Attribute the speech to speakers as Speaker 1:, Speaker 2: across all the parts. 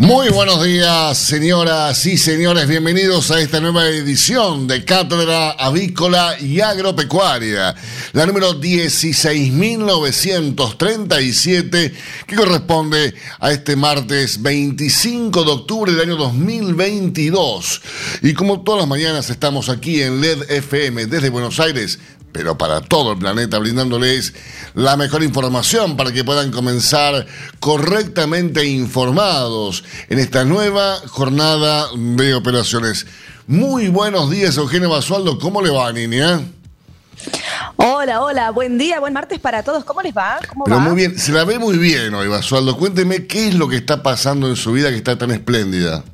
Speaker 1: Muy buenos días, señoras y señores. Bienvenidos a esta nueva edición de Cátedra Avícola y Agropecuaria, la número 16.937, que corresponde a este martes 25 de octubre del año 2022. Y como todas las mañanas estamos aquí en LED FM desde Buenos Aires, pero para todo el planeta, brindándoles la mejor información para que puedan comenzar correctamente informados en esta nueva jornada de operaciones. Muy buenos días, Eugenio Basualdo. ¿Cómo le va, niña?
Speaker 2: Hola, hola, buen día, buen martes para todos. ¿Cómo les va? ¿Cómo
Speaker 1: Pero
Speaker 2: va?
Speaker 1: muy bien, se la ve muy bien hoy, Basualdo. Cuénteme qué es lo que está pasando en su vida que está tan espléndida.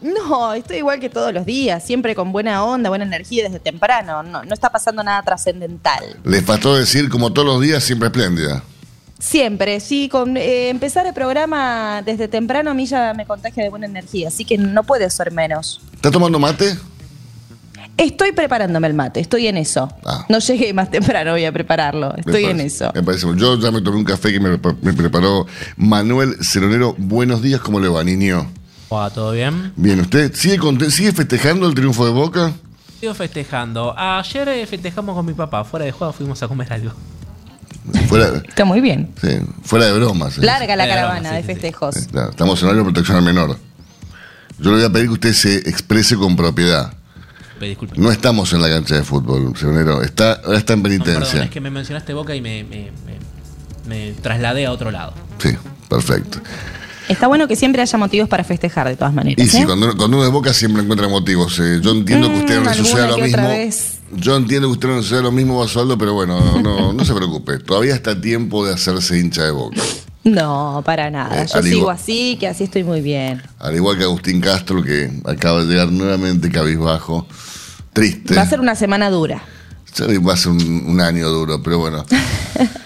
Speaker 2: No, estoy igual que todos los días, siempre con buena onda, buena energía desde temprano. No, no está pasando nada trascendental.
Speaker 1: Le faltó decir, como todos los días, siempre espléndida.
Speaker 2: Siempre, sí, con eh, empezar el programa desde temprano a mí ya me contagia de buena energía, así que no puede ser menos.
Speaker 1: ¿Está tomando mate?
Speaker 2: Estoy preparándome el mate, estoy en eso.
Speaker 1: Ah.
Speaker 2: No llegué más temprano, voy a prepararlo. Estoy en eso.
Speaker 1: Me parece. Yo ya me tomé un café que me, me preparó Manuel Ceronero. Buenos días, ¿cómo le va, niño?
Speaker 3: Hola, ¿todo bien?
Speaker 1: Bien, ¿usted sigue, sigue festejando el triunfo de Boca?
Speaker 3: Sigo festejando. Ayer eh, festejamos con mi papá. Fuera de juego fuimos a comer algo.
Speaker 1: Fuera,
Speaker 2: Está muy bien.
Speaker 1: sí, fuera de bromas. ¿eh?
Speaker 2: Larga la caravana
Speaker 3: sí,
Speaker 2: de
Speaker 3: sí, sí.
Speaker 2: festejos.
Speaker 1: Eh, claro, estamos en horario de protección al menor. Yo le voy a pedir que usted se exprese con propiedad.
Speaker 3: Pe- Disculpe.
Speaker 1: No estamos en la cancha de fútbol, Ceronero. Está, ahora está en
Speaker 3: No, perdón,
Speaker 1: penitencia.
Speaker 3: es que me mencionaste Boca y me, me, me- me trasladé a otro lado.
Speaker 1: Sí, perfecto.
Speaker 2: Está bueno que siempre haya motivos para festejar, de todas maneras.
Speaker 1: Y sí,
Speaker 2: ¿eh?
Speaker 1: cuando, uno- cuando uno es Boca siempre encuentra motivos. eh. Yo entiendo que usted
Speaker 2: Mm,
Speaker 1: no le suceda lo mismo. Yo entiendo que usted no suceda lo mismo, Basualdo, pero bueno, no, se preocupe. Todavía está a tiempo de hacerse hincha de Boca.
Speaker 2: No, para nada.
Speaker 1: Eh,
Speaker 2: Yo sigo
Speaker 1: igual-
Speaker 2: así, que así estoy muy bien.
Speaker 1: Al igual que Agustín Castro, que acaba de llegar nuevamente cabizbajo. Triste.
Speaker 2: Va a ser una semana dura.
Speaker 1: Va a ser un, un año duro, pero bueno.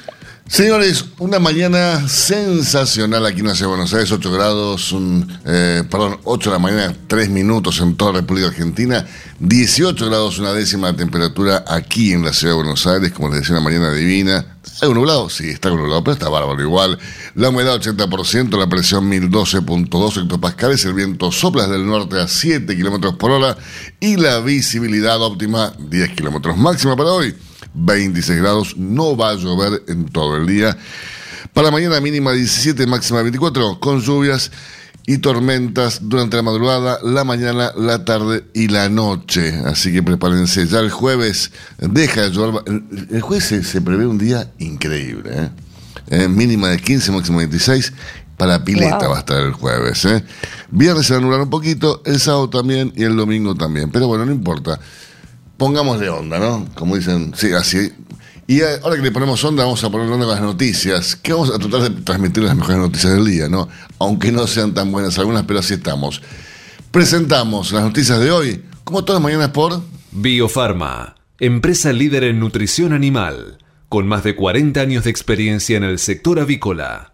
Speaker 1: Señores, una mañana sensacional aquí en la ciudad de Buenos Aires, 8 grados, un, eh, perdón, 8 de la mañana, 3 minutos en toda la República Argentina, 18 grados, una décima de temperatura aquí en la ciudad de Buenos Aires, como les decía, una mañana divina. ¿Hay nublado? Sí, está nublado, pero está bárbaro igual. La humedad 80%, la presión 1012.2 hectopascales, el viento sopla desde el norte a 7 kilómetros por hora y la visibilidad óptima 10 kilómetros máxima para hoy. 26 grados, no va a llover en todo el día. Para mañana mínima 17, máxima 24, con lluvias y tormentas durante la madrugada, la mañana, la tarde y la noche. Así que prepárense, ya el jueves deja de llover. El, jueves se, se prevé un día increíble, ¿eh? Eh, mínima de 15, máxima 26. Para pileta
Speaker 2: Wow.
Speaker 1: va a estar el jueves. ¿eh? Viernes se va a anular un poquito, el sábado también y el domingo también. Pero bueno, no importa pongámosle onda, ¿no? Como dicen, sí, así. Y eh, ahora que le ponemos onda, vamos a poner onda con las noticias, que vamos a tratar de transmitir las mejores noticias del día, ¿no? Aunque no sean tan buenas algunas, pero así estamos. Presentamos las noticias de hoy, como todas las mañanas por...
Speaker 4: Biofarma, empresa líder en nutrición animal, con más de 40 años de experiencia en el sector avícola.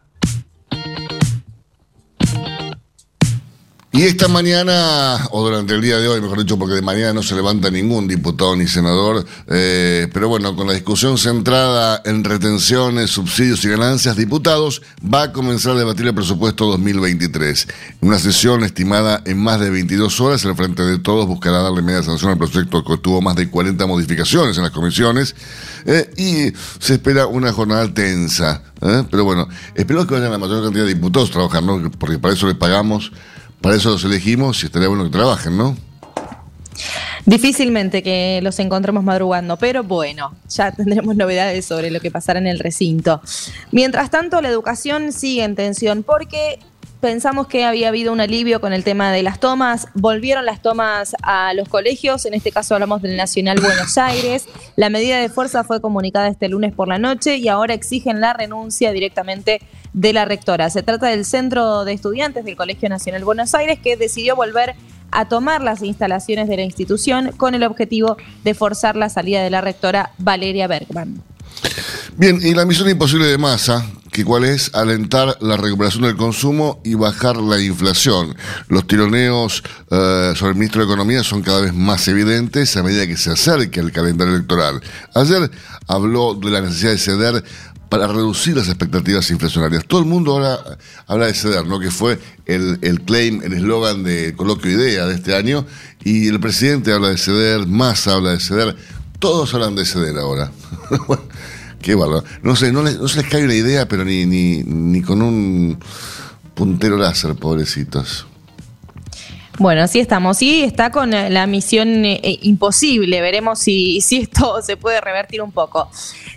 Speaker 1: Y esta mañana, o durante el día de hoy, mejor dicho, porque de mañana no se levanta ningún diputado ni senador, eh, pero bueno, con la discusión centrada en retenciones, subsidios y ganancias, diputados va a comenzar a debatir el presupuesto 2023. En una sesión estimada en más de 22 horas, el Frente de Todos buscará darle media sanción al proyecto que tuvo más de 40 modificaciones en las comisiones eh, y se espera una jornada tensa. ¿eh? Pero bueno, esperemos que vayan la mayor cantidad de diputados a trabajar, ¿no? porque para eso les pagamos. Para eso los elegimos y estaría bueno que trabajen, ¿no?
Speaker 2: Difícilmente que los encontremos madrugando, pero bueno, ya tendremos novedades sobre lo que pasará en el recinto. Mientras tanto, la educación sigue en tensión porque pensamos que había habido un alivio con el tema de las tomas. Volvieron las tomas a los colegios, en este caso hablamos del Nacional Buenos Aires. La medida de fuerza fue comunicada este lunes por la noche y ahora exigen la renuncia directamente de la rectora. Se trata del Centro de Estudiantes del Colegio Nacional Buenos Aires que decidió volver a tomar las instalaciones de la institución con el objetivo de forzar la salida de la rectora Valeria Bergman.
Speaker 1: Bien, y la misión imposible de masa, que cuál es alentar la recuperación del consumo y bajar la inflación. Los tironeos eh, sobre el ministro de Economía son cada vez más evidentes a medida que se acerca el calendario electoral. Ayer habló de la necesidad de ceder para reducir las expectativas inflacionarias. Todo el mundo ahora habla de ceder, ¿no? Que fue el, el claim, el eslogan de Coloquio Idea de este año. Y el presidente habla de ceder, más habla de ceder. Todos hablan de ceder ahora. Qué bárbaro. No sé, no, les- no se les cae una idea, pero ni, ni, ni con un puntero láser, pobrecitos.
Speaker 2: Bueno, así estamos. Y está con eh, la misión eh, eh, imposible. Veremos si, si esto se puede revertir un poco.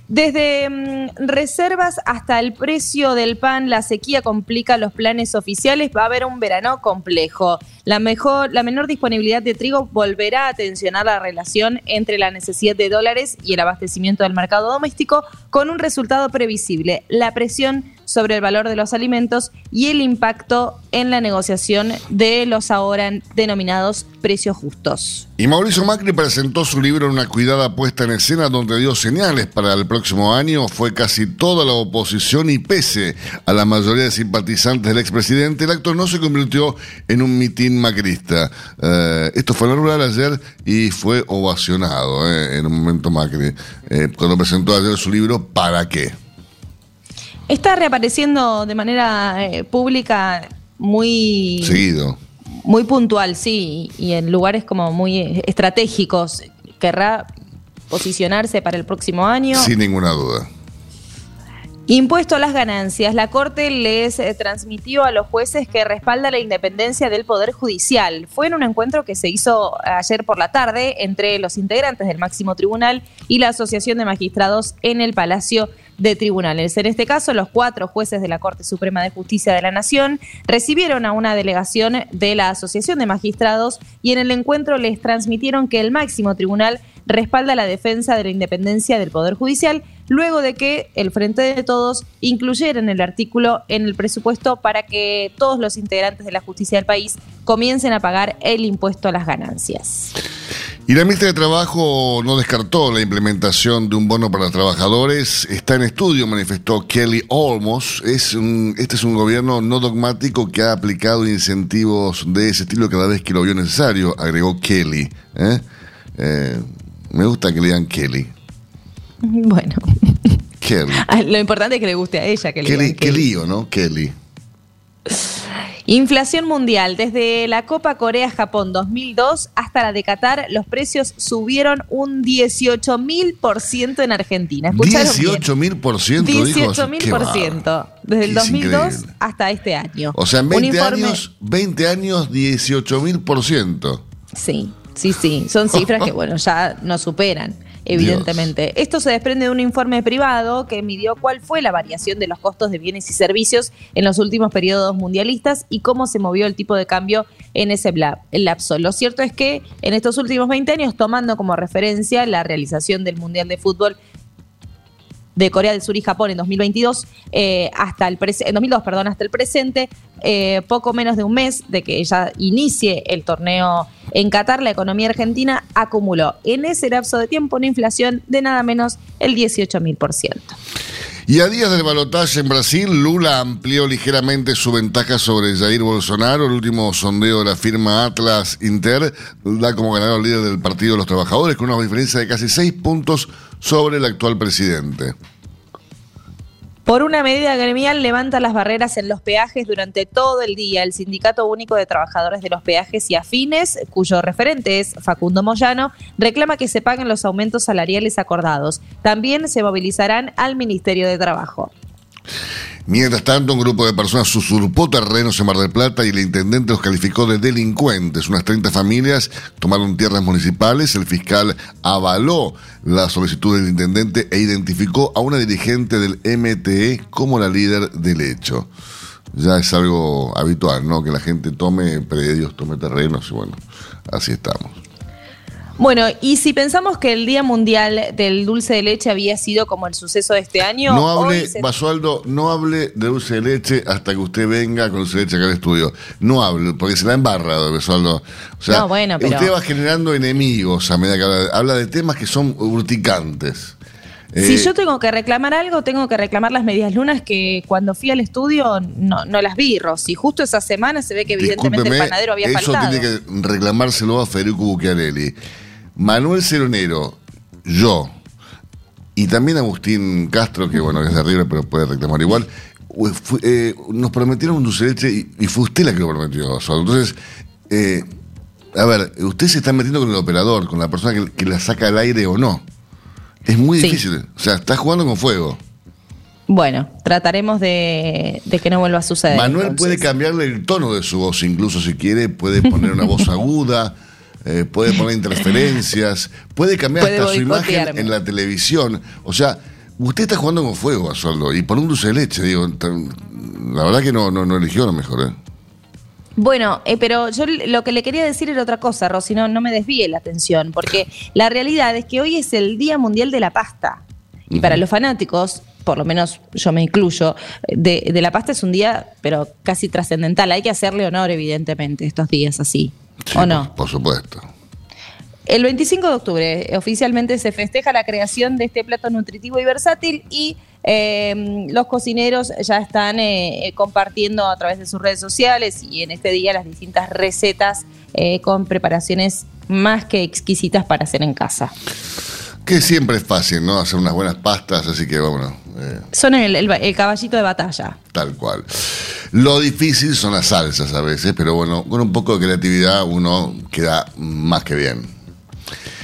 Speaker 2: Desde mm, reservas hasta el precio del pan, la sequía complica los planes oficiales. Va a haber un verano complejo. La, mejor, la menor disponibilidad de trigo volverá a tensionar la relación entre la necesidad de dólares y el abastecimiento del mercado doméstico, con un resultado previsible: la presión sobre el valor de los alimentos y el impacto en la negociación de los ahora denominados precios justos.
Speaker 1: Y Mauricio Macri presentó su libro en una cuidada puesta en escena donde dio señales para el próximo año. Fue casi toda la oposición y pese a la mayoría de simpatizantes del expresidente, el acto no se convirtió en un mitin macrista. Eh, esto fue en el rural ayer y fue ovacionado eh, en un momento Macri, eh, cuando presentó ayer su libro ¿Para qué?
Speaker 2: Está reapareciendo de manera eh, pública muy,
Speaker 1: Seguido.
Speaker 2: muy puntual, sí, y en lugares como muy eh, estratégicos. Querrá posicionarse para el próximo año.
Speaker 1: Sin ninguna duda.
Speaker 2: Impuesto a las ganancias. La Corte les eh, transmitió a los jueces que respalda la independencia del Poder Judicial. Fue en un encuentro que se hizo ayer por la tarde entre los integrantes del máximo tribunal y la Asociación de Magistrados en el Palacio de Tribunales. En este caso, los cuatro jueces de la Corte Suprema de Justicia de la Nación recibieron a una delegación de la Asociación de Magistrados y en el encuentro les transmitieron que el máximo tribunal respalda la defensa de la independencia del Poder Judicial luego de que el Frente de Todos incluyera en el artículo en el presupuesto para que todos los integrantes de la justicia del país comiencen a pagar el impuesto a las ganancias.
Speaker 1: Y la ministra de Trabajo no descartó la implementación de un bono para trabajadores. Está en estudio, manifestó Kelly Olmos. Este es un gobierno no dogmático que ha aplicado incentivos de ese estilo cada vez que lo vio necesario, agregó Kelly. ¿eh? Eh, me gusta que le Kelly.
Speaker 2: Bueno,
Speaker 1: Kelly.
Speaker 2: lo importante es que le guste a ella. Que le
Speaker 1: Kelly, qué
Speaker 2: Kelly.
Speaker 1: lío, ¿no? Kelly.
Speaker 2: Inflación mundial. Desde la Copa Corea-Japón 2002 hasta la de Qatar, los precios subieron un 18 mil por ciento en Argentina. ¿Escucharon bien?
Speaker 1: 18 mil por ciento, dijo.
Speaker 2: 18 mil
Speaker 1: Qué
Speaker 2: por
Speaker 1: bárbaro.
Speaker 2: ciento. Desde el
Speaker 1: Es
Speaker 2: 2002
Speaker 1: increíble.
Speaker 2: hasta este año.
Speaker 1: O sea, en
Speaker 2: Un
Speaker 1: 20
Speaker 2: informe-
Speaker 1: años, 20 años, 18 mil por ciento.
Speaker 2: Sí, sí, sí. Son cifras que, bueno, ya nos superan, evidentemente. Esto se desprende de un informe privado que midió cuál fue la variación de los costos de bienes y servicios en los últimos periodos mundialistas y cómo se movió el tipo de cambio en ese lapso. Lo cierto es que en estos últimos 20 años, tomando como referencia la realización del Mundial de Fútbol de Corea del Sur y Japón en 2022 eh, hasta el en 2002, perdón, hasta el presente, eh, poco menos de un mes de que ya inicie el torneo en Qatar, la economía argentina acumuló en ese lapso de tiempo una inflación de nada menos el 18 mil por ciento.
Speaker 1: Y a días del balotaje en Brasil, Lula amplió ligeramente su ventaja sobre Jair Bolsonaro. El último sondeo de la firma Atlas Inter da como ganador líder del Partido de los Trabajadores, con una diferencia de casi seis puntos sobre el actual presidente.
Speaker 2: Por una medida gremial levanta las barreras en los peajes durante todo el día. El Sindicato Único de Trabajadores de los Peajes y Afines, cuyo referente es Facundo Moyano, reclama que se paguen los aumentos salariales acordados. También se movilizarán al Ministerio de Trabajo.
Speaker 1: Mientras tanto, un grupo de personas usurpó terrenos en Mar del Plata y el intendente los calificó de delincuentes. Unas 30 familias tomaron tierras municipales. El fiscal avaló la solicitud del intendente e identificó a una dirigente del MTE como la líder del hecho. ya es algo habitual, ¿no? Que la gente tome predios, tome terrenos y bueno, así estamos.
Speaker 2: Bueno, y si pensamos que el Día Mundial del Dulce de Leche había sido como el suceso de este año.
Speaker 1: No hable,
Speaker 2: se-
Speaker 1: Basualdo, no hable de dulce de leche hasta que usted venga con dulce de leche acá al estudio. No hable, porque se la embarra, Basualdo. O sea,
Speaker 2: No, bueno, pero-
Speaker 1: usted va generando enemigos a medida que habla, habla de temas que son urticantes.
Speaker 2: Si
Speaker 1: Eh,
Speaker 2: yo tengo que reclamar algo, tengo que reclamar las medias lunas que cuando fui al estudio no, no las vi, Rosy. Justo esa semana se ve que evidentemente el panadero había
Speaker 1: eso
Speaker 2: faltado.
Speaker 1: tiene que reclamárselo a Federico Bucchiarelli. Manuel Ceronero, yo, y también Agustín Castro, que bueno, es de River, pero puede reclamar igual, eh, nos prometieron un dulce leche y, y fue usted la que lo prometió. Osvaldo. Entonces, eh, a ver, usted se está metiendo con el operador, con la persona que, que la saca al aire o no. Es muy
Speaker 2: Sí.
Speaker 1: difícil. O sea, está jugando con fuego.
Speaker 2: Bueno, trataremos de, de que no vuelva a suceder.
Speaker 1: Manuel
Speaker 2: entonces.
Speaker 1: puede cambiarle el tono de su voz, incluso si quiere, puede poner una voz aguda, eh, puede poner interferencias, puede cambiar
Speaker 2: Puede
Speaker 1: hasta su imagen en la televisión. O sea, usted está jugando con fuego, Basualdo, y por un dulce de leche, digo. tan- La verdad que no, no, no eligió lo mejor, ¿eh?
Speaker 2: Bueno, eh, pero yo lo que le quería decir era otra cosa, Rosy, no, no me desvíe la atención, porque la realidad es que hoy es el Día Mundial de la Pasta. Y para los fanáticos, por lo menos yo me incluyo, de, de la pasta es un día, pero casi trascendental. Hay que hacerle honor, evidentemente, estos días así.
Speaker 1: Sí,
Speaker 2: ¿O no?
Speaker 1: Por, por supuesto.
Speaker 2: El 25 de octubre eh, oficialmente se festeja la creación de este plato nutritivo y versátil y eh, los cocineros ya están eh, eh, compartiendo a través de sus redes sociales y en este día las distintas recetas eh, con preparaciones más que exquisitas para hacer en casa.
Speaker 1: Que siempre es fácil, ¿no? Hacer unas buenas pastas, así que bueno, eh,
Speaker 2: Son el, el- el caballito de batalla.
Speaker 1: tal cual. Lo difícil son las salsas a veces, pero bueno, con un poco de creatividad uno queda más que bien.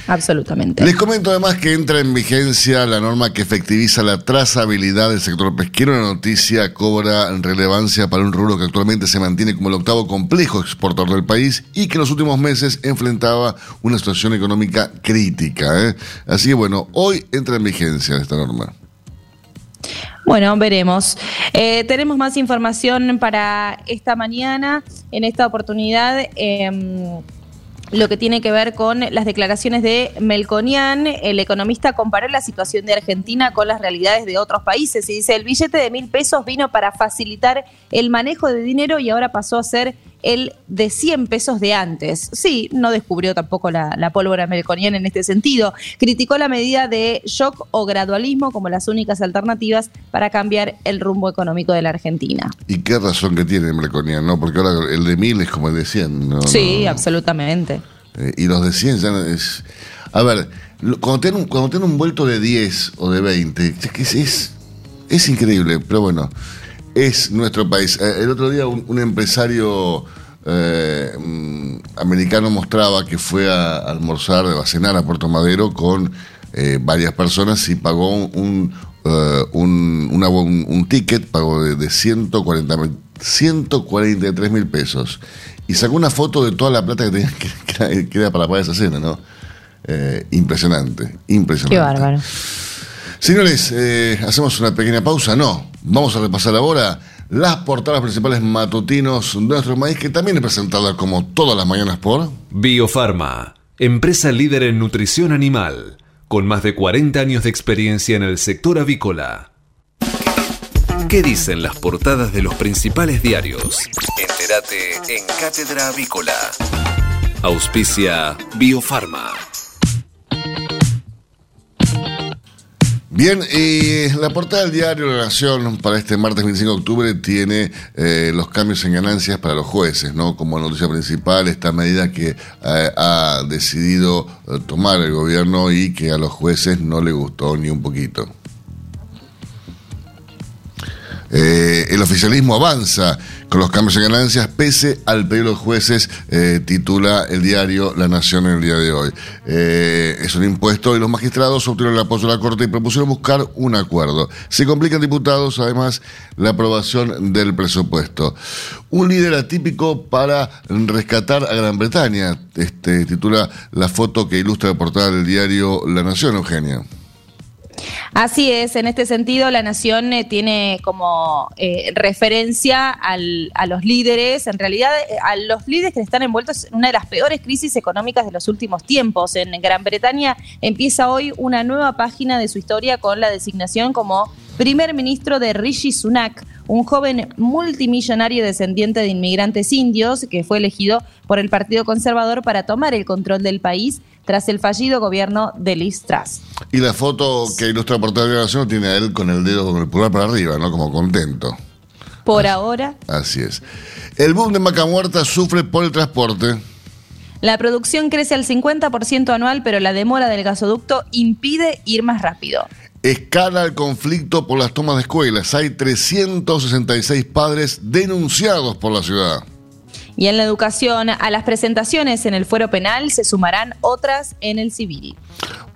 Speaker 2: Absolutamente.
Speaker 1: Les comento además que entra en vigencia la norma que efectiviza la trazabilidad del sector pesquero. La noticia cobra relevancia para un rubro que actualmente se mantiene como el octavo complejo exportador del país y que en los últimos meses enfrentaba una situación económica crítica. ¿eh? Así que bueno, hoy entra en vigencia esta norma.
Speaker 2: Bueno, veremos. Eh, tenemos más información para esta mañana. En esta oportunidad, eh, lo que tiene que ver con las declaraciones de Melconian. El economista comparó la situación de Argentina con las realidades de otros países y dice, el billete de mil pesos vino para facilitar el manejo de dinero y ahora pasó a ser el de 100 pesos de antes. Sí, no descubrió tampoco la, la pólvora melconiana en este sentido. Criticó la medida de shock o gradualismo como las únicas alternativas para cambiar el rumbo económico de la Argentina.
Speaker 1: Y qué razón que tiene Melconian, ¿no? Porque ahora el de mil es como el de 100. ¿no?
Speaker 2: Sí,
Speaker 1: No,
Speaker 2: absolutamente.
Speaker 1: Eh, y los de 100 ya no es... A ver, cuando tienen un, cuando tienen un vuelto de 10 o de 20, es, que es, es, es increíble, pero bueno, es nuestro país. Eh, el otro día un, un empresario eh, mm, americano mostraba que fue a, almorzar, a cenar a Puerto Madero con eh, varias personas y pagó un, un, una- un- un ticket, pagó de, de 140 mil- 143 mil pesos. Y sacó una foto de toda la plata que tenía que, que era, que era para pagar esa cena, ¿no? Eh, impresionante, impresionante.
Speaker 2: Qué bárbaro.
Speaker 1: Señores, eh, hacemos una pequeña pausa. No, vamos a repasar ahora las portadas principales matutinos de nuestro país, que también es presentada como todas las mañanas por.
Speaker 4: Biofarma, empresa líder en nutrición animal, con más de 40 años de experiencia en el sector avícola. ¿Qué dicen las portadas de los principales diarios? Entérate en Cátedra Avícola. Auspicia Biofarma.
Speaker 1: Bien, y la portada del diario La Nación para este martes 25 de octubre tiene eh, los cambios en ganancias para los jueces, ¿no? Como noticia principal, esta medida que eh, ha decidido eh, tomar el gobierno y que a los jueces no le gustó ni un poquito. Eh, el oficialismo avanza con los cambios en ganancias pese al pedido de los jueces, eh, titula el diario La Nación en el día de hoy. Eh, es un impuesto y los magistrados obtuvieron el apoyo de la Corte y propusieron buscar un acuerdo. Se complican diputados, además, la aprobación del presupuesto. Un líder atípico para rescatar a Gran Bretaña, este, titula la foto que ilustra la portada del diario La Nación, Eugenia.
Speaker 2: Así es, en este sentido la nación eh, tiene como eh, referencia al- a los líderes, en realidad eh, a los líderes que están envueltos en una de las peores crisis económicas de los últimos tiempos. En Gran Bretaña empieza hoy una nueva página de su historia con la designación como primer ministro de Rishi Sunak, un joven multimillonario descendiente de inmigrantes indios que fue elegido por el Partido Conservador para tomar el control del país tras el fallido gobierno de Liz Truss.
Speaker 1: Y la foto que ilustra la portada de la Nación tiene a él con el dedo, con el pulgar para arriba, ¿no? Como contento.
Speaker 2: Por ahora,
Speaker 1: Así es. El boom de Maca Muerta sufre por el transporte.
Speaker 2: la producción crece al 50% anual, pero la demora del gasoducto impide ir más rápido.
Speaker 1: Escala el conflicto por las tomas de escuelas. Hay 366 padres denunciados por la ciudad.
Speaker 2: Y en la educación, a las presentaciones en el fuero penal se sumarán otras en el civil.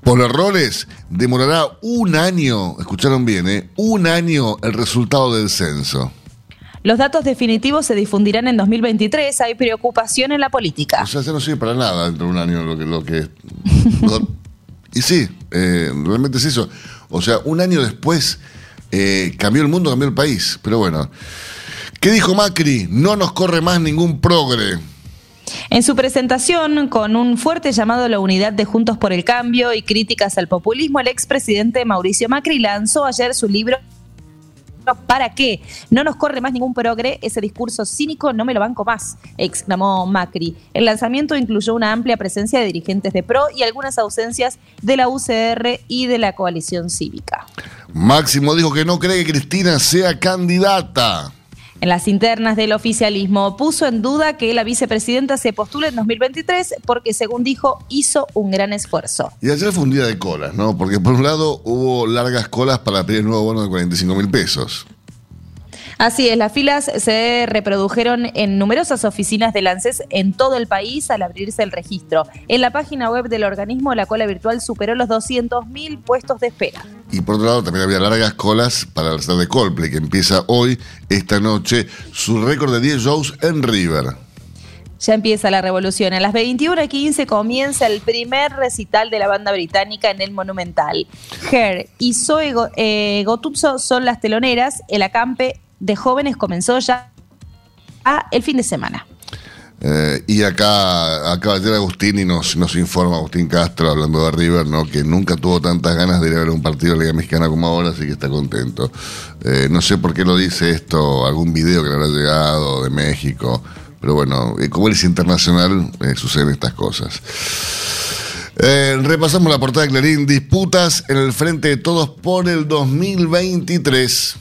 Speaker 1: Por errores, demorará un año, escucharon bien, ¿eh? un año el resultado del censo.
Speaker 2: Los datos definitivos se difundirán en 2023. Hay preocupación en la política.
Speaker 1: O sea, ya no sirve para nada dentro de un año lo que... Lo que lo- y sí, eh, realmente es eso. O sea, un año después eh, cambió el mundo, cambió el país. Pero bueno. ¿Qué dijo Macri? No nos corre más ningún progre.
Speaker 2: En su presentación, con un fuerte llamado a la unidad de Juntos por el Cambio y críticas al populismo, el expresidente Mauricio Macri lanzó ayer su libro ¿Para qué? No nos corre más ningún progre, ese discurso cínico no me lo banco más, exclamó Macri. El lanzamiento incluyó una amplia presencia de dirigentes de PRO y algunas ausencias de la UCR y de la coalición cívica.
Speaker 1: Máximo dijo que no cree que Cristina sea candidata.
Speaker 2: En las internas del oficialismo puso en duda que la vicepresidenta se postule en 2023 porque, según dijo, hizo un gran esfuerzo.
Speaker 1: Y ayer fue un día de colas, ¿no? Porque por un lado hubo largas colas para pedir el nuevo bono de 45 mil pesos.
Speaker 2: Así es, las filas se reprodujeron en numerosas oficinas del ANSES en todo el país al abrirse el registro. En la página web del organismo, la cola virtual superó los 200.000 puestos de espera.
Speaker 1: Y por otro lado también había largas colas para el de Coldplay, que empieza hoy, esta noche, su récord de 10 shows en River.
Speaker 2: Ya empieza la revolución. A las 21.15 comienza el primer recital de la banda británica en el Monumental. Her y Zoe eh, Gotuzzo son las teloneras. El acampe de jóvenes comenzó ya a el fin de semana.
Speaker 1: Eh, y acá acaba de Agustín y nos, nos informa Agustín Castro, hablando de River, ¿no? que nunca tuvo tantas ganas de ir a ver un partido de la Liga Mexicana como ahora, así que está contento. Eh, no sé por qué lo dice esto, algún video que le habrá llegado de México, pero bueno, eh, como él es internacional, suceden estas cosas. Repasamos la portada de Clarín, disputas en el frente de todos por el 2023.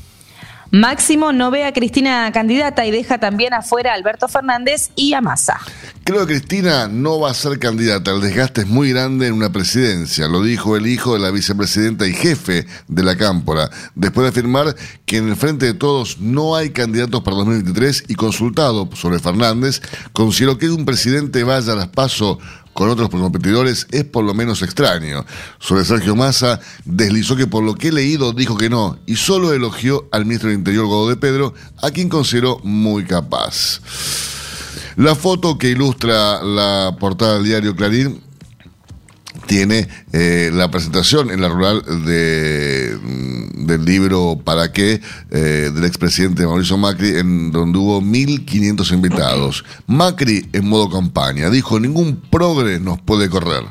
Speaker 2: Máximo no ve a Cristina candidata y deja también afuera a Alberto Fernández y a Massa.
Speaker 1: Creo que Cristina no va a ser candidata. El desgaste es muy grande en una presidencia. Lo dijo el hijo de la vicepresidenta y jefe de la Cámpora, después de afirmar que en el frente de todos no hay candidatos para 2023 y consultado sobre Fernández, consideró que un presidente vaya a las paso con otros competidores es por lo menos extraño. Sobre Sergio Massa, deslizó que por lo que he leído dijo que no y solo elogió al ministro del Interior, Godó de Pedro, a quien consideró muy capaz. La foto que ilustra la portada del diario Clarín tiene eh, la presentación en la rural de, mm, del libro ¿Para qué? eh, del expresidente Mauricio Macri, en donde hubo 1.500 invitados. Macri en modo campaña dijo, ningún progre nos puede correr.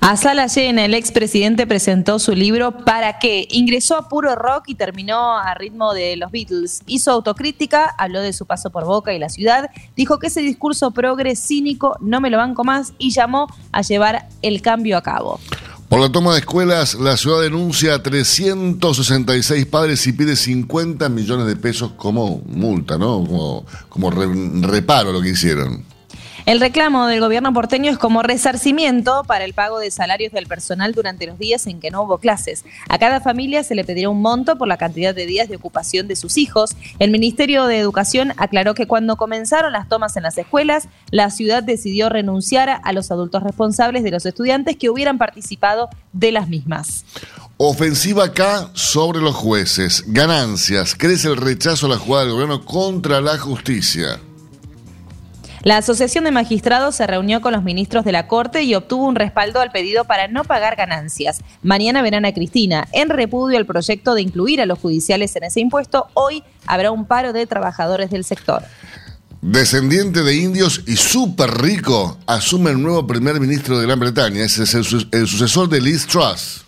Speaker 2: A sala llena, el expresidente presentó su libro ¿Para qué? Ingresó a puro rock y terminó a ritmo de los Beatles. Hizo autocrítica, habló de su paso por Boca y la ciudad, dijo que ese discurso progre cínico no me lo banco más y llamó a llevar el cambio a cabo.
Speaker 1: Por la toma de escuelas, la ciudad denuncia a 366 padres y pide 50 millones de pesos como multa, ¿no? Como, como re- reparo lo que hicieron.
Speaker 2: El reclamo del gobierno porteño es como resarcimiento para el pago de salarios del personal durante los días en que no hubo clases. A cada familia se le pedirá un monto por la cantidad de días de ocupación de sus hijos. El Ministerio de Educación aclaró que cuando comenzaron las tomas en las escuelas, la ciudad decidió renunciar a los adultos responsables de los estudiantes que hubieran participado de las mismas.
Speaker 1: Ofensiva acá sobre los jueces. Ganancias. Crece el rechazo a la jugada del gobierno contra la justicia.
Speaker 2: La Asociación de Magistrados se reunió con los ministros de la Corte y obtuvo un respaldo al pedido para no pagar ganancias. Mañana verán a Cristina. En repudio al proyecto de incluir a los judiciales en ese impuesto, hoy habrá un paro de trabajadores del sector.
Speaker 1: Descendiente de indios y súper rico, asume el nuevo primer ministro de Gran Bretaña. Ese es el, el sucesor de Liz Truss.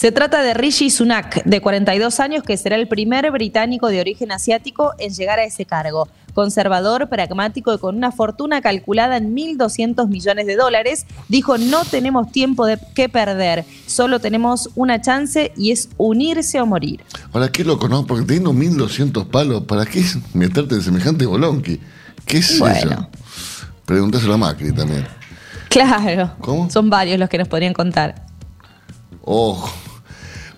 Speaker 2: Se trata de Rishi Sunak, de 42 años, que será el primer británico de origen asiático en llegar a ese cargo. Conservador, pragmático y con una fortuna calculada en 1.200 millones de dólares, dijo no tenemos tiempo de que perder, solo tenemos una chance y es unirse o morir.
Speaker 1: Ahora, qué loco, ¿no? Porque teniendo 1200 palos, ¿para qué meterte en semejante bolonqui? ¿Qué es
Speaker 2: Bueno.
Speaker 1: eso? Preguntáselo a Macri también.
Speaker 2: Claro,
Speaker 1: ¿Cómo?
Speaker 2: son varios los que nos podrían contar.
Speaker 1: Ojo.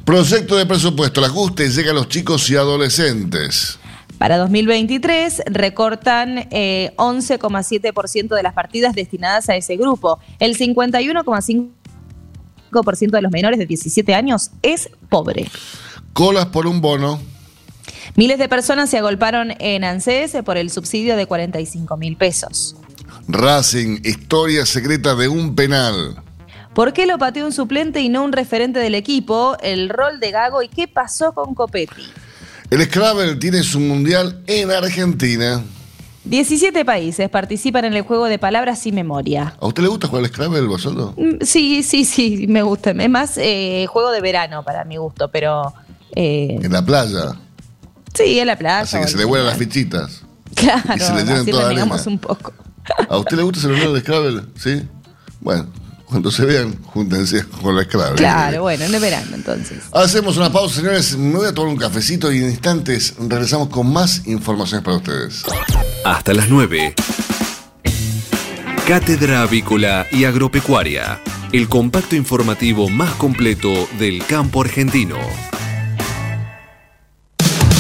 Speaker 1: Proyecto de presupuesto. El ajuste llega a los chicos y adolescentes.
Speaker 2: Para 2023 recortan eh, 11,7% de las partidas destinadas a ese grupo. El 51,5% de los menores de 17 años es pobre.
Speaker 1: Colas por un bono.
Speaker 2: Miles de personas se agolparon en ANSES por el subsidio de 45 mil pesos.
Speaker 1: Racing, historia secreta de un penal.
Speaker 2: ¿Por qué lo pateó un suplente y no un referente del equipo? El rol de Gago y qué pasó con Copetti.
Speaker 1: El Scrabble tiene su mundial en Argentina.
Speaker 2: 17 países participan en el juego de palabras y memoria.
Speaker 1: ¿A usted le gusta jugar al Scrabble, Basoldo?
Speaker 2: Mm, Sí, sí, sí, me gusta. Es más eh, juego de verano para mi gusto, pero eh,
Speaker 1: En la playa.
Speaker 2: sí, en la playa.
Speaker 1: Así que se le vuelan las fichitas.
Speaker 2: Claro,
Speaker 1: y se le llenan toda
Speaker 2: un poco.
Speaker 1: ¿A usted le gusta el Scrabble? ¿Sí? Bueno, cuando se vean, júntense con el Scrabble.
Speaker 2: Claro, bueno, en el verano entonces.
Speaker 1: Hacemos una pausa, señores. Me voy a tomar un cafecito y en instantes regresamos con más informaciones para ustedes.
Speaker 4: Hasta las 9. Cátedra Avícola y Agropecuaria. El compacto informativo más completo del campo argentino.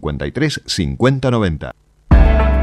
Speaker 5: 53 50 90.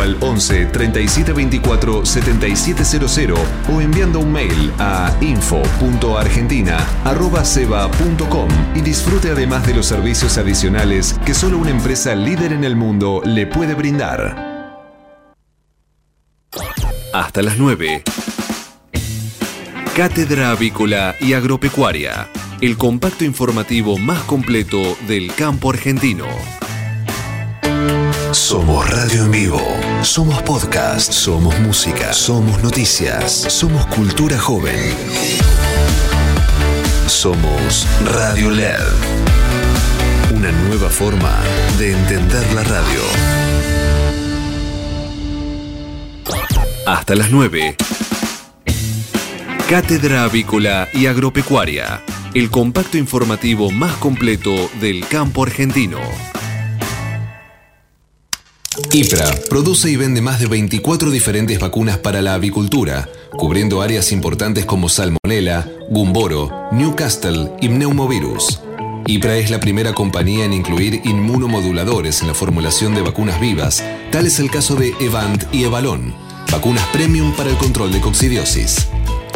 Speaker 4: al 11 37 24 7700 o enviando un mail a info.argentina.ceba.com y disfrute además de los servicios adicionales que solo una empresa líder en el mundo le puede brindar. Hasta las 9. Cátedra Avícola y Agropecuaria. El compacto informativo más completo del campo argentino. Somos radio en vivo. Somos podcast. Somos música. Somos noticias. Somos cultura joven. Somos Radio LED. Una nueva forma de entender la radio. Hasta las 9. Cátedra Avícola y Agropecuaria. El compacto informativo más completo del campo argentino. IPRA produce y vende más de 24 diferentes vacunas para la avicultura, cubriendo áreas importantes como Salmonella, Gumboro, Newcastle y Pneumovirus. IPRA es la primera compañía en incluir inmunomoduladores en la formulación de vacunas vivas, tal es el caso de Evant y Evalon, vacunas premium para el control de coccidiosis.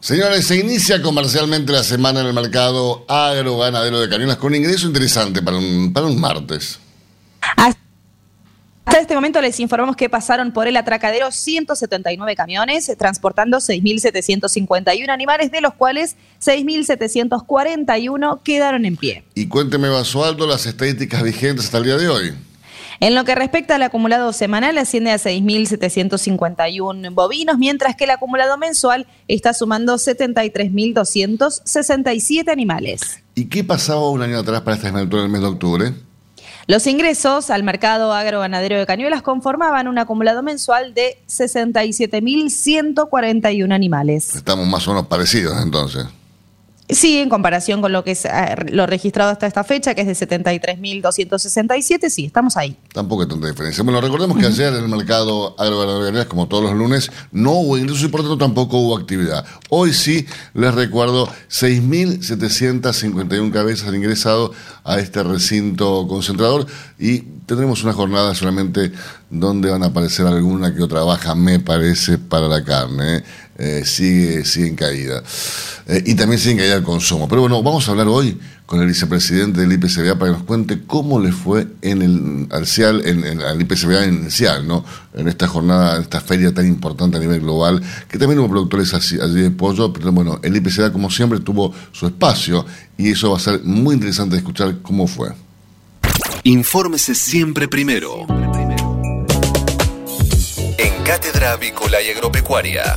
Speaker 1: Señores, se inicia comercialmente la semana en el mercado agroganadero de Cañuelas con un ingreso interesante para un, para un martes.
Speaker 2: Hasta este momento les informamos que pasaron por el atracadero 179 camiones, transportando 6.751 animales, de los cuales 6.741 quedaron en pie.
Speaker 1: Y cuénteme, Basualdo, las estadísticas vigentes hasta el día de hoy.
Speaker 2: En lo que respecta al acumulado semanal, asciende a 6.751 bovinos, mientras que el acumulado mensual está sumando 73.267 animales.
Speaker 1: ¿Y qué pasaba un año atrás para esta altura del mes de octubre?
Speaker 2: Los ingresos al mercado agroganadero de Cañuelas conformaban un acumulado mensual de 67.141 animales.
Speaker 1: Estamos más o menos parecidos entonces.
Speaker 2: Sí, en comparación con lo que es eh, lo registrado hasta esta fecha, que es de 73.267, sí, estamos ahí.
Speaker 1: Tampoco hay tanta diferencia. Bueno, recordemos que ayer en el mercado agroganadero, como todos los lunes, no hubo ingresos y por tanto tampoco hubo actividad. Hoy sí, les recuerdo, 6.751 cabezas han ingresado a este recinto concentrador y tendremos una jornada solamente donde van a aparecer alguna que otra baja, me parece, para la carne. ¿eh? Eh, sigue, sigue en caída. Eh, y también sigue en caída el consumo. Pero bueno, vamos a hablar hoy con el vicepresidente del IPCBA para que nos cuente cómo le fue en el al, en, en, al IPCBA inicial, ¿no? En esta jornada, en esta feria tan importante a nivel global, que también hubo productores allí de pollo, pero bueno, el IPCBA como siempre tuvo su espacio y eso va a ser muy interesante escuchar cómo fue.
Speaker 4: Infórmese siempre primero. En Cátedra Avícola y Agropecuaria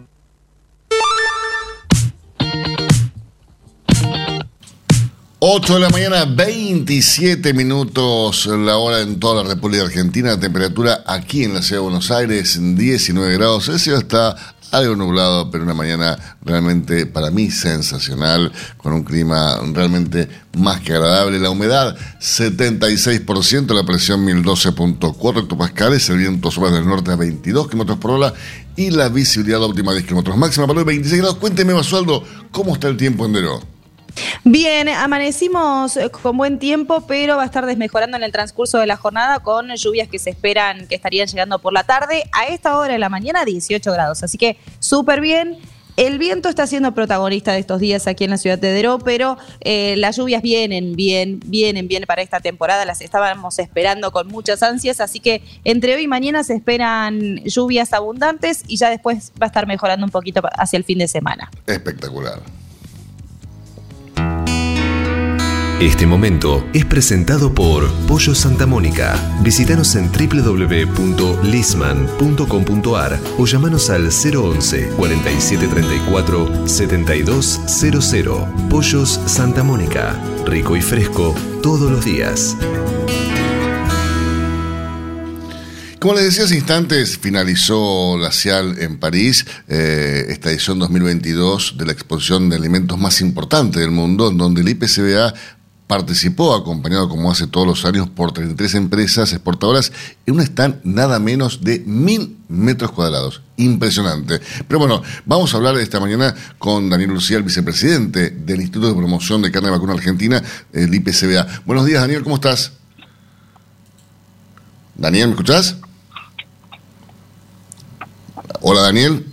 Speaker 1: 8 de la mañana, 27 minutos la hora en toda la República Argentina. La temperatura aquí en la ciudad de Buenos Aires, 19 grados Celsius. Está algo nublado, pero una mañana realmente para mí sensacional, con un clima realmente más que agradable. La humedad, 76%, la presión 1012.4 hectopascales, el viento sobre del norte a 22 kilómetros por hora y la visibilidad óptima 10 kilómetros. Máxima valor 26 grados. Cuénteme, Basualdo, ¿cómo está el tiempo en Deró?
Speaker 2: Bien, amanecimos eh, con buen tiempo, pero va a estar desmejorando en el transcurso de la jornada con lluvias que se esperan que estarían llegando por la tarde. A esta hora de la mañana, 18 grados. Así que súper bien. El viento está siendo protagonista de estos días aquí en la ciudad de Deró, pero eh, las lluvias vienen bien, vienen bien para esta temporada, las estábamos esperando con muchas ansias, así que entre hoy y mañana se esperan lluvias abundantes y ya después va a estar mejorando un poquito hacia el fin de semana.
Speaker 1: Espectacular.
Speaker 4: Este momento es presentado por Pollo Santa Mónica. Visítanos en www.lisman.com.ar o llamanos al 011 4734 7200. Pollos Santa Mónica. Rico y fresco todos los días.
Speaker 1: Como les decía hace instantes, finalizó la CIAL en París, eh, esta edición 2022 de la exposición de alimentos más importante del mundo, en donde el IPCBA participó, acompañado como hace todos los años por 33 empresas exportadoras, en un stand nada menos de mil metros cuadrados. Impresionante. Pero bueno, vamos a hablar esta mañana con Daniel Lucía, el vicepresidente del Instituto de Promoción de Carne de Vacuna Argentina, el IPCBA. Buenos días, Daniel, ¿cómo estás? Daniel, ¿me escuchás? Hola, Daniel.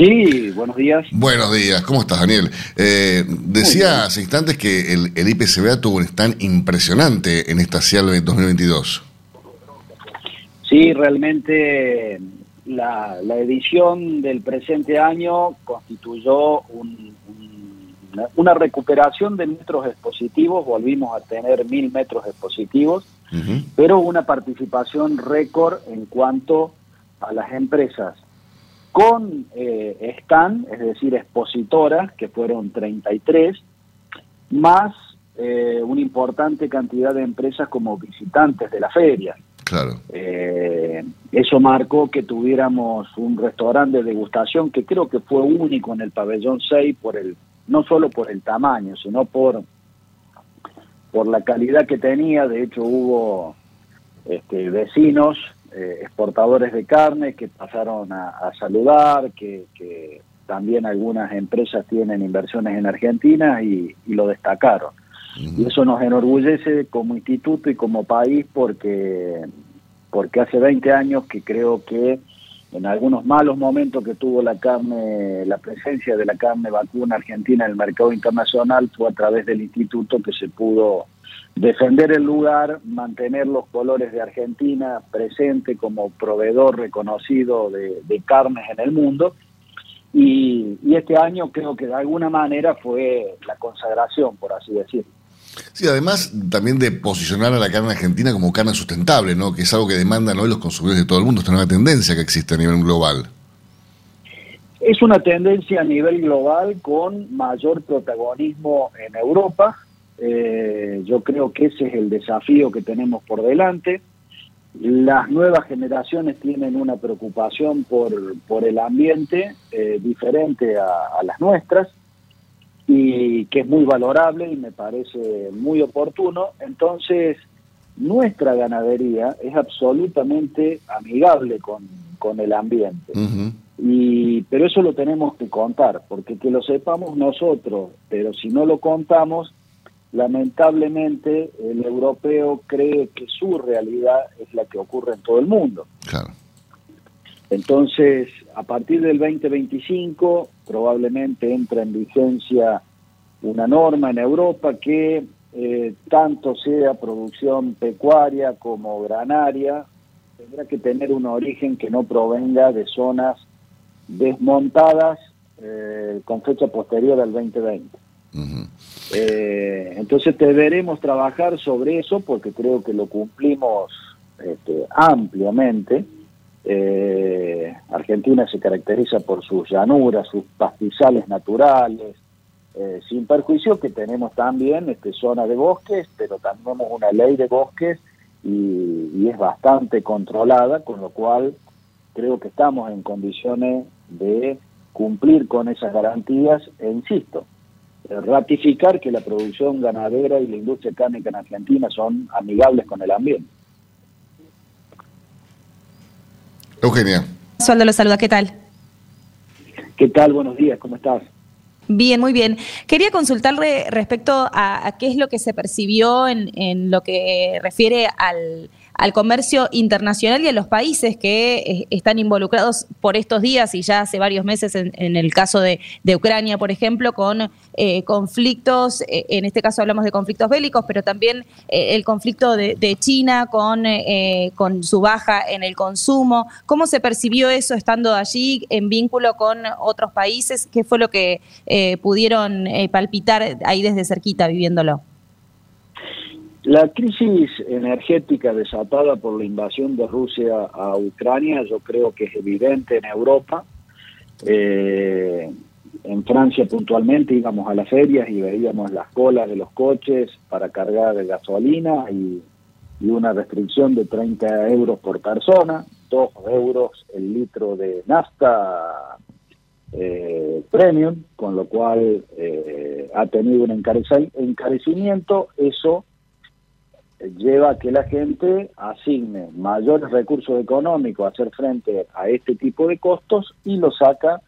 Speaker 6: Sí, buenos días.
Speaker 1: Buenos días, ¿cómo estás, Daniel? Eh, decía hace instantes que el, el, IPCBA tuvo un stand impresionante en esta CIAL 2022.
Speaker 6: Sí, realmente la, la, edición del presente año constituyó un, un, una, recuperación de metros expositivos, volvimos a tener mil metros expositivos, uh -huh. pero una participación récord en cuanto a las empresas con eh, stand, es decir, expositoras, que fueron 33, más eh, una importante cantidad de empresas como visitantes de la feria.
Speaker 1: Claro.
Speaker 6: Eh, eso marcó que tuviéramos un restaurante de degustación que creo que fue único en el pabellón 6 por el no solo por el tamaño, sino por por la calidad que tenía. De hecho, hubo este, vecinos eh, exportadores de carne que pasaron a, saludar, que, que, también algunas empresas tienen inversiones en Argentina y, y lo destacaron. Y eso nos enorgullece como instituto y como país porque, porque hace 20 años que creo que en algunos malos momentos que tuvo la carne, la presencia de la carne vacuna argentina en el mercado internacional fue a través del instituto que se pudo defender el lugar, mantener los colores de Argentina presente como proveedor reconocido de, carnes en el mundo. Y, y, este año creo que de alguna manera fue la consagración, por así decirlo.
Speaker 1: Sí, además también de posicionar a la carne argentina como carne sustentable, ¿no? que es algo que demandan hoy los consumidores de todo el mundo. Esta es una tendencia que existe a nivel global.
Speaker 6: Es una tendencia a nivel global con mayor protagonismo en Europa. Eh, yo creo que ese es el desafío que tenemos por delante. Las nuevas generaciones tienen una preocupación por, por el ambiente eh, diferente a las nuestras y que es muy valorable y me parece muy oportuno. Entonces, nuestra ganadería es absolutamente amigable con, con el ambiente. y, pero eso lo tenemos que contar, porque que lo sepamos nosotros, pero si no lo contamos, lamentablemente el europeo cree que su realidad es la que ocurre en todo el mundo. Entonces, a partir del 2025 probablemente entra en vigencia una norma en Europa que eh, tanto sea producción pecuaria como granaria, tendrá que tener un origen que no provenga de zonas desmontadas eh, con fecha posterior al 2020. Eh, entonces deberemos trabajar sobre eso porque creo que lo cumplimos este, ampliamente. Argentina se caracteriza por sus llanuras, sus pastizales naturales, eh, sin perjuicio que tenemos también este, zona de bosques, pero tenemos una ley de bosques y, es bastante controlada, con lo cual creo que estamos en condiciones de cumplir con esas garantías e insisto, eh, ratificar que la producción ganadera y la industria cárnica en Argentina son amigables con el ambiente.
Speaker 1: Eugenia.
Speaker 2: Sueldo lo saluda, ¿qué tal?
Speaker 6: ¿Qué tal? Buenos días, ¿cómo estás?
Speaker 2: Bien, muy bien. Quería consultarle respecto a, qué es lo que se percibió en, en lo que refiere al, al comercio internacional y a los países que eh, están involucrados por estos días y ya hace varios meses en, el caso de, Ucrania, por ejemplo, con eh, conflictos, eh, en este caso hablamos de conflictos bélicos, pero también el conflicto de, China con, con su baja en el consumo. ¿Cómo se percibió eso estando allí en vínculo con otros países? ¿Qué fue lo que pudieron palpitar ahí desde cerquita viviéndolo?
Speaker 6: La crisis energética desatada por la invasión de Rusia a Ucrania yo creo que es evidente en Europa. Eh, en Francia puntualmente íbamos a las ferias y veíamos las colas de los coches para cargar gasolina y, una restricción de 30 euros por persona, 2 euros el litro de nafta eh, premium, con lo cual eh, ha tenido un encarecimiento. Eso lleva a que la gente asigne mayores recursos económicos a hacer frente a este tipo de costos y lo saca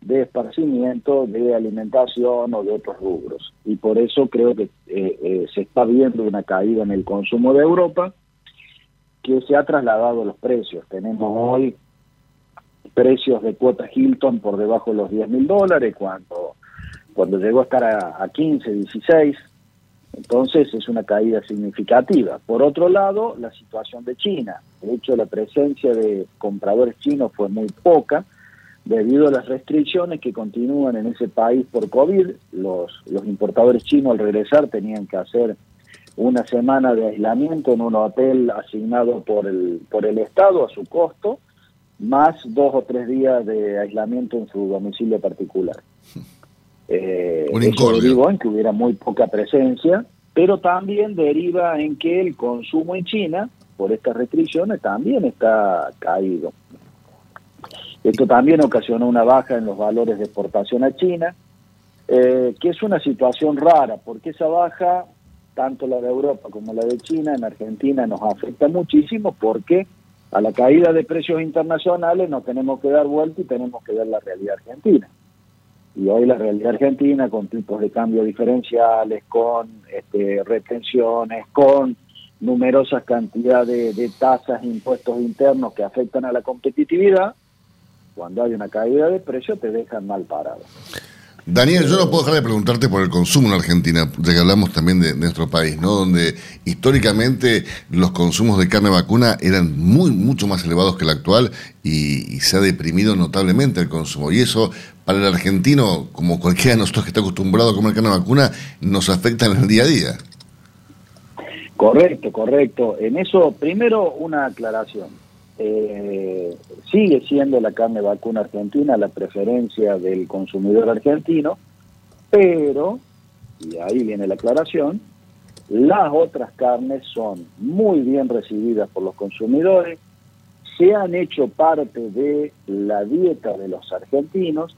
Speaker 6: de esparcimiento, de alimentación o de otros rubros. Y por eso creo que eh, eh, se está viendo una caída en el consumo de Europa que se ha trasladado a los precios. Tenemos hoy precios de cuota Hilton por debajo de los 10 mil dólares cuando, cuando llegó a estar a, a 15, 16 entonces es una caída significativa. Por otro lado, la situación de China. De hecho, la presencia de compradores chinos fue muy poca debido a las restricciones que continúan en ese país por COVID. Los, los importadores chinos al regresar tenían que hacer una semana de aislamiento en un hotel asignado por el, por el Estado a su costo más dos o tres días de aislamiento en su domicilio particular. Eh,
Speaker 1: Un
Speaker 6: eso
Speaker 1: incordio.
Speaker 6: derivó en que hubiera muy poca presencia, pero también deriva en que el consumo en China, por estas restricciones, también está caído. Esto también ocasionó una baja en los valores de exportación a China, eh, que es una situación rara, porque esa baja, tanto la de Europa como la de China, en Argentina nos afecta muchísimo porque a la caída de precios internacionales nos tenemos que dar vuelta y tenemos que ver la realidad argentina. Y hoy la realidad argentina, con tipos de cambio diferenciales, con este, retenciones, con numerosas cantidades de tasas e impuestos internos que afectan a la competitividad, cuando hay una caída de precios te dejan mal parado.
Speaker 1: Daniel, yo no puedo dejar de preguntarte por el consumo en Argentina, ya que hablamos también de, nuestro país, ¿no? Donde históricamente los consumos de carne vacuna eran muy, mucho más elevados que el actual y, y se ha deprimido notablemente el consumo. Y eso, para el argentino, como cualquiera de nosotros que está acostumbrado a comer carne vacuna, nos afecta en el día a día.
Speaker 6: Correcto, correcto. En eso, primero una aclaración. Eh, sigue siendo la carne vacuna argentina la preferencia del consumidor argentino, pero, y ahí viene la aclaración, las otras carnes son muy bien recibidas por los consumidores, se han hecho parte de la dieta de los argentinos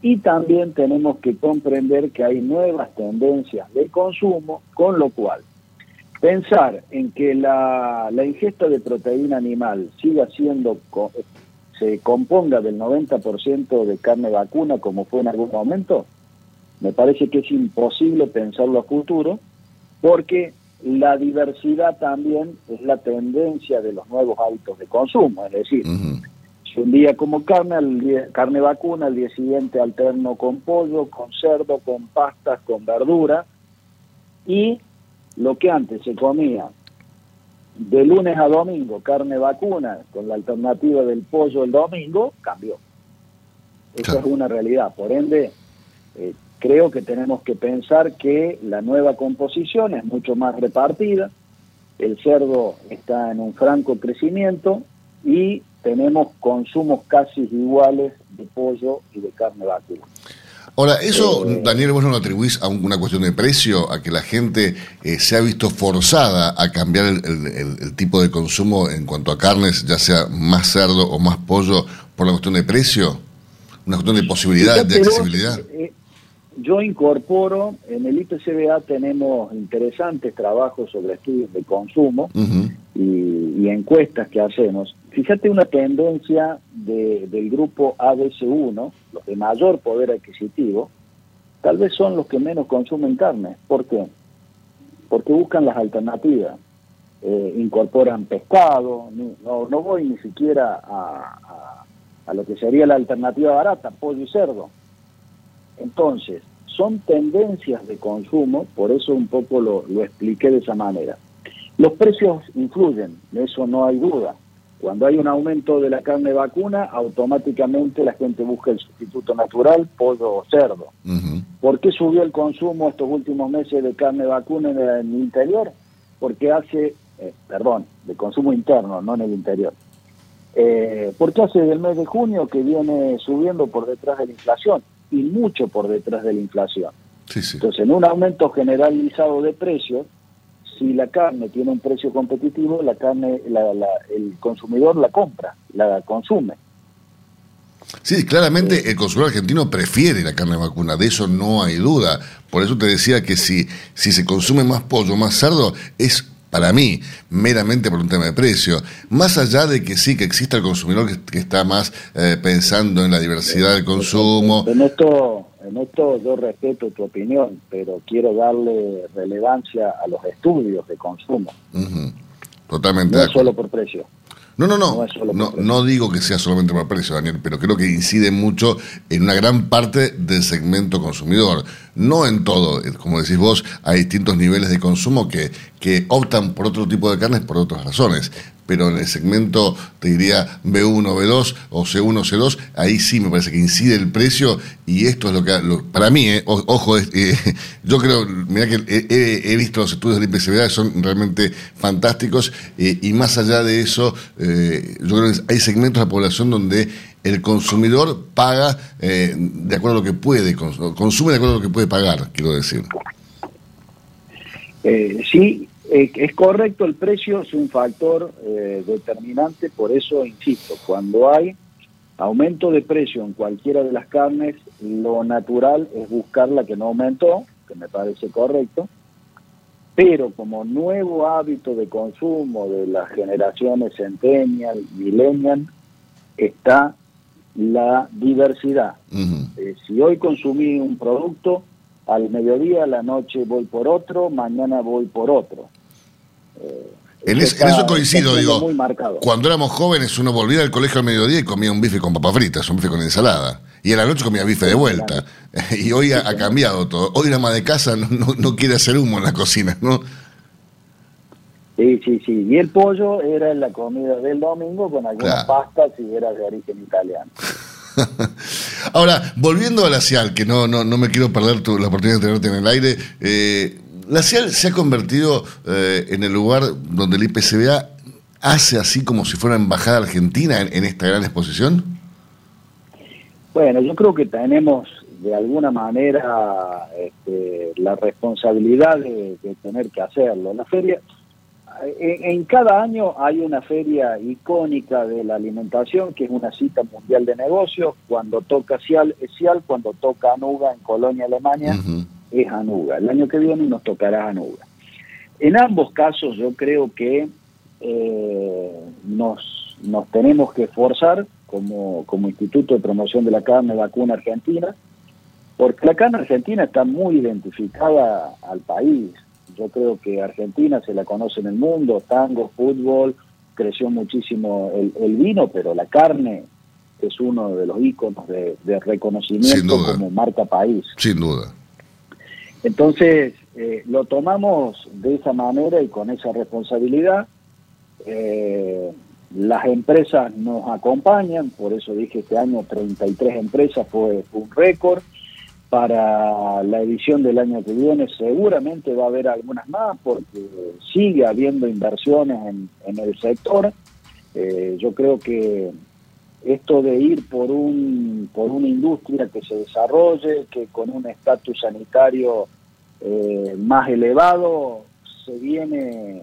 Speaker 6: y también tenemos que comprender que hay nuevas tendencias de consumo, con lo cual pensar en que la, la ingesta de proteína animal siga siendo, se componga del 90% de carne vacuna como fue en algún momento, me parece que es imposible pensarlo a futuro, porque la diversidad también es la tendencia de los nuevos hábitos de consumo, es decir, si un día como carne, al día- carne vacuna, al día siguiente alterno con pollo, con cerdo, con pastas, con verdura, y lo que antes se comía de lunes a domingo, carne vacuna, con la alternativa del pollo el domingo, cambió. Esa es una realidad. Por ende, eh, creo que tenemos que pensar que la nueva composición es mucho más repartida, el cerdo está en un franco crecimiento y tenemos consumos casi iguales de pollo y de carne vacuna.
Speaker 1: Ahora, eso, Daniel, vos no lo atribuís a un- una cuestión de precio, a que la gente eh, se ha visto forzada a cambiar el, el- el- el tipo de consumo en cuanto a carnes, ya sea más cerdo o más pollo, por la cuestión de precio, una cuestión de posibilidad, de
Speaker 6: vos,
Speaker 1: accesibilidad.
Speaker 6: eh, yo incorporo, en el IPCBA tenemos interesantes trabajos sobre estudios de consumo. Y, y encuestas que hacemos. Fíjate una tendencia de- del grupo ABC1, los de mayor poder adquisitivo, tal vez son los que menos consumen carne. ¿Por qué? Porque buscan las alternativas. Eh, incorporan pescado, ni- no, no voy ni siquiera a, a- a lo que sería la alternativa barata, pollo y cerdo. Entonces, son tendencias de consumo, por eso un poco lo, lo expliqué de esa manera. Los precios influyen, de eso no hay duda. Cuando hay un aumento de la carne vacuna, automáticamente la gente busca el sustituto natural, pollo o cerdo.
Speaker 1: Ujú.
Speaker 6: ¿Por qué subió el consumo estos últimos meses de carne vacuna en el, en el interior? Porque hace, eh, perdón, de consumo interno, no en el interior. Eh, porque hace del mes de junio que viene subiendo por detrás de la inflación y mucho por detrás de la inflación.
Speaker 1: Sí, sí.
Speaker 6: Entonces, en un aumento generalizado de precios, si la carne tiene un precio competitivo, la carne, la- la- el consumidor la compra, la consume.
Speaker 1: Sí, claramente el consumidor argentino prefiere la carne vacuna, de eso no hay duda. Por eso te decía que si, si se consume más pollo, más cerdo, es para mí meramente por un tema de precio. Más allá de que sí, que exista el consumidor que, que está más eh, pensando en la diversidad del consumo.
Speaker 6: En esto, en esto yo respeto tu opinión, pero quiero darle relevancia a los estudios de consumo.
Speaker 1: Totalmente
Speaker 6: no es solo por precio.
Speaker 1: No, no,
Speaker 6: No
Speaker 1: no. No, no digo que sea solamente por precio, Daniel, pero creo que incide mucho en una gran parte del segmento consumidor. No en todo. Como decís vos, hay distintos niveles de consumo que, que optan por otro tipo de carnes por otras razones. Pero en el segmento, te diría B1, B2 o C1, C2, ahí sí me parece que incide el precio y esto es lo que, lo- para mí, eh, ojo, eh, yo creo, mira que he, visto los estudios del IPCBA, son realmente fantásticos eh, y más allá de eso, eh, yo creo que hay segmentos de la población donde el consumidor paga de acuerdo a lo que puede, cons- consume de acuerdo a lo que puede pagar, quiero decir.
Speaker 6: Sí, eh, es correcto, el precio es un factor eh, determinante, por eso insisto, cuando hay aumento de precio en cualquiera de las carnes, lo natural es buscar la que no aumentó, que me parece correcto, pero como nuevo hábito de consumo de las generaciones centennial, millennial, está la diversidad. Eh, si hoy consumí un producto, al mediodía, a la noche voy por otro, mañana voy por otro.
Speaker 1: En, es- en
Speaker 6: está-
Speaker 1: eso coincido, digo.
Speaker 6: Muy marcado.
Speaker 1: Cuando éramos jóvenes, uno volvía al colegio al mediodía y comía un bife con papas fritas, un bife con ensalada. Y en la noche comía bife de vuelta. Y hoy ha, ha cambiado todo. Hoy la ama de casa no, no- no quiere hacer humo en la cocina, ¿no?
Speaker 6: Sí, sí, sí. Y el pollo era la comida del domingo con algunas pastas y era de origen italiano.
Speaker 1: Ahora, volviendo a la CIAL, que no, no, no me quiero perder tu- la oportunidad de tenerte en el aire, eh, la CIAL se ha convertido eh, en el lugar donde el IPCBA hace así como si fuera embajada argentina en, en esta gran exposición.
Speaker 6: Bueno, yo creo que tenemos de alguna manera este, la responsabilidad de, de tener que hacerlo. La feria, en, en cada año hay una feria icónica de la alimentación, que es una cita mundial de negocios. Cuando toca Cial, es Cial, cuando toca Anuga en Colonia, Alemania, es Anuga. El año que viene nos tocará Anuga. En ambos casos yo creo que eh, nos, nos tenemos que esforzar como, como Instituto de Promoción de la Carne Vacuna Argentina, porque la carne argentina está muy identificada al país. Yo creo que Argentina se la conoce en el mundo, tango, fútbol, creció muchísimo el, el vino, pero la carne es uno de los íconos de, de reconocimiento como marca país.
Speaker 1: Sin duda.
Speaker 6: Entonces, eh, lo tomamos de esa manera y con esa responsabilidad. Eh, las empresas nos acompañan, por eso dije este año 33 empresas fue, un récord. Para la edición del año que viene seguramente va a haber algunas más porque sigue habiendo inversiones en, en el sector. Eh, yo creo que esto de ir por un por una industria que se desarrolle, que con un estatus sanitario eh, más elevado, se viene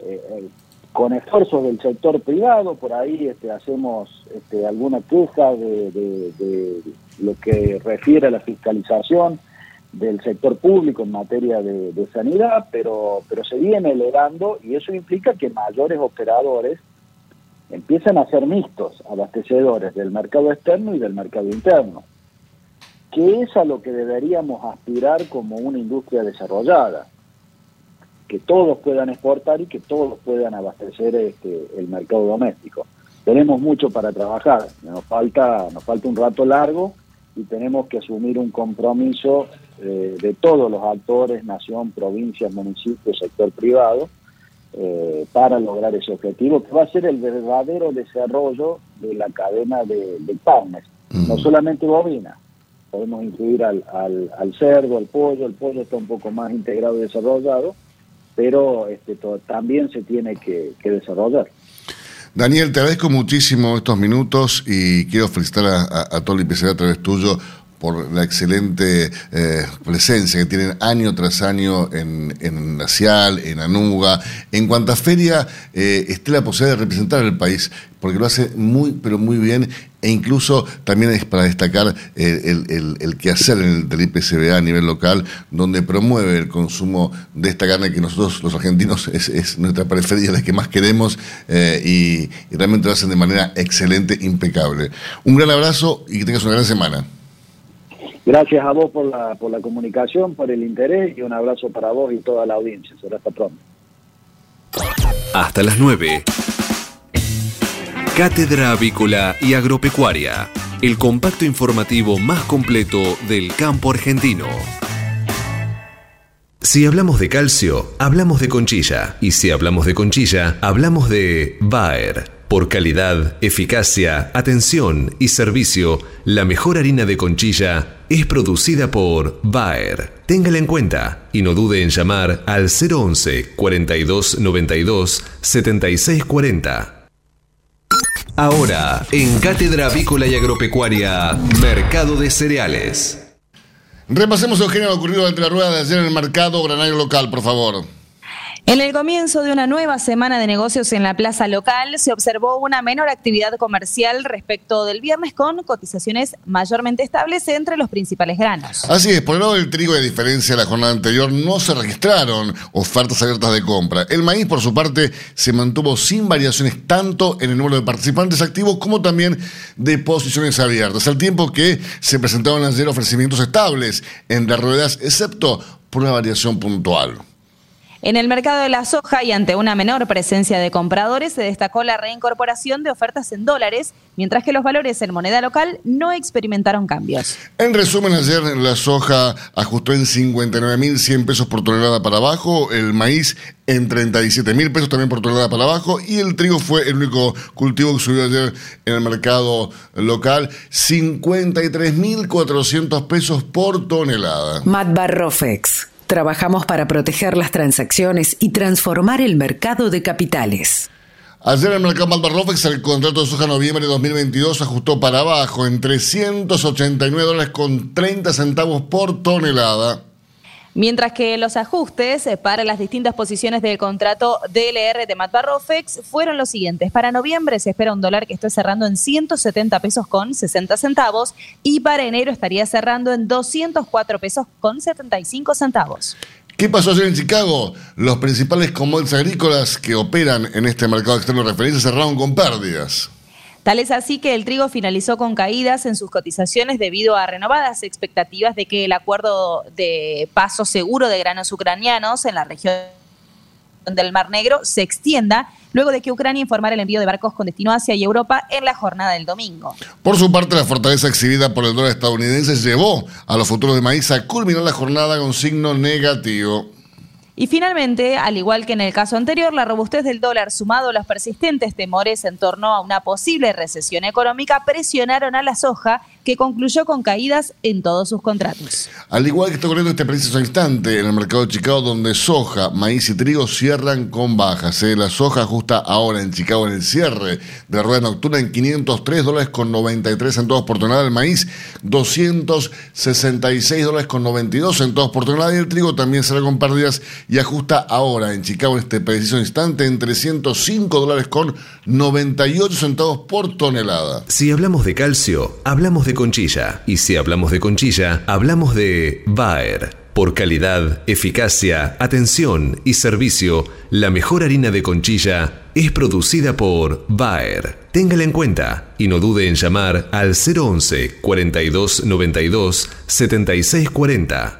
Speaker 6: eh, eh, con esfuerzos del sector privado, por ahí este, hacemos este, alguna queja de, de- lo que refiere a la fiscalización del sector público en materia de, de sanidad, pero, pero se viene elevando y eso implica que mayores operadores empiezan a ser mixtos, abastecedores del mercado externo y del mercado interno, que es a lo que deberíamos aspirar como una industria desarrollada, que todos puedan exportar y que todos puedan abastecer este, el mercado doméstico. Tenemos mucho para trabajar, nos falta, nos falta un rato largo y tenemos que asumir un compromiso eh, de todos los actores, nación, provincias, municipios, sector privado, eh, para lograr ese objetivo, que va a ser el verdadero desarrollo de la cadena de, de carnes, no solamente bovina, podemos incluir al, al, al cerdo, al pollo, el pollo está un poco más integrado y desarrollado, pero este, también se tiene que, que desarrollar.
Speaker 1: Daniel, te agradezco muchísimo estos minutos y quiero felicitar a, a, a todo el IPCB a través tuyo por la excelente eh, presencia que tienen año tras año en, en la CIAL, en Anuga. En cuanta feria eh, esté la posibilidad de representar al país, porque lo hace muy, pero muy bien, e incluso también es para destacar el, el, el quehacer en el, del IPCBA a nivel local, donde promueve el consumo de esta carne que nosotros los argentinos es, es nuestra preferida, la que más queremos, eh, y realmente lo hacen de manera excelente, impecable. Un gran abrazo y que tengas una gran semana.
Speaker 6: Gracias a vos por la, por la comunicación, por el interés y un abrazo para vos y toda la audiencia. Será hasta pronto.
Speaker 4: Hasta las 9. Cátedra Avícola y Agropecuaria, el compacto informativo más completo del campo argentino. Si hablamos de calcio, hablamos de conchilla. Y si hablamos de conchilla, hablamos de Bayer. Por calidad, eficacia, atención y servicio, la mejor harina de conchilla es producida por Bayer. Téngala en cuenta y no dude en llamar al 011 42 92 76 40. Ahora, en Cátedra Avícola y Agropecuaria, Mercado de Cereales.
Speaker 1: Repasemos, Eugenio, lo ocurrido entre la rueda de ayer en el mercado granario local, por favor.
Speaker 2: En el comienzo de una nueva semana de negocios en la plaza local se observó una menor actividad comercial respecto del viernes con cotizaciones mayormente estables entre los principales granos.
Speaker 1: Así es, por el lado del trigo, a diferencia de la jornada anterior, no se registraron ofertas abiertas de compra. El maíz, por su parte, se mantuvo sin variaciones tanto en el número de participantes activos como también de posiciones abiertas, al tiempo que se presentaron ayer ofrecimientos estables en las ruedas, excepto por una variación puntual.
Speaker 2: En el mercado de la soja y ante una menor presencia de compradores se destacó la reincorporación de ofertas en dólares, mientras que los valores en moneda local no experimentaron cambios.
Speaker 1: En resumen, ayer la soja ajustó en 59.100 pesos por tonelada para abajo, el maíz en 37.000 pesos también por tonelada para abajo y el trigo fue el único cultivo que subió ayer en el mercado local, 53.400 pesos por tonelada.
Speaker 7: Matt Barrofex. Trabajamos para proteger las transacciones y transformar el mercado de capitales.
Speaker 1: Ayer el mercado Malbarrofex el contrato de soja noviembre de 2022 ajustó para abajo en 389 dólares con 30 centavos por tonelada.
Speaker 2: Mientras que los ajustes para las distintas posiciones del contrato DLR de Matt Barrofex fueron los siguientes. Para noviembre se espera un dólar que esté cerrando en 170 pesos con 60 centavos y para enero estaría cerrando en 204 pesos con 75 centavos.
Speaker 1: ¿Qué pasó ayer en Chicago? Los principales commodities agrícolas que operan en este mercado externo de referencia cerraron con pérdidas.
Speaker 2: Tal es así que el trigo finalizó con caídas en sus cotizaciones debido a renovadas expectativas de que el acuerdo de paso seguro de granos ucranianos en la región del Mar Negro se extienda luego de que Ucrania informara el envío de barcos con destino a Asia y Europa en la jornada del domingo.
Speaker 1: Por su parte, la fortaleza exhibida por el dólar estadounidense llevó a los futuros de maíz a culminar la jornada con signo negativo.
Speaker 2: Y finalmente, al igual que en el caso anterior, la robustez del dólar sumado a los persistentes temores en torno a una posible recesión económica presionaron a la soja, que concluyó con caídas en todos sus contratos.
Speaker 1: Al igual que está ocurriendo este preciso instante en el mercado de Chicago, donde soja, maíz y trigo cierran con bajas. ¿eh? La soja ajusta ahora en Chicago en el cierre de la rueda nocturna en 503 dólares con 93 centavos por tonelada. El maíz, 266 dólares con 92 centavos por tonelada. Y el trigo también será con pérdidas y ajusta ahora en Chicago en este preciso instante en 305 dólares con 98 centavos por tonelada.
Speaker 4: Si hablamos de calcio, hablamos de conchilla. Y si hablamos de conchilla, hablamos de Bayer. Por calidad, eficacia, atención y servicio, la mejor harina de conchilla es producida por Bayer. Téngala en cuenta y no dude en llamar al 011 42 92 76 40.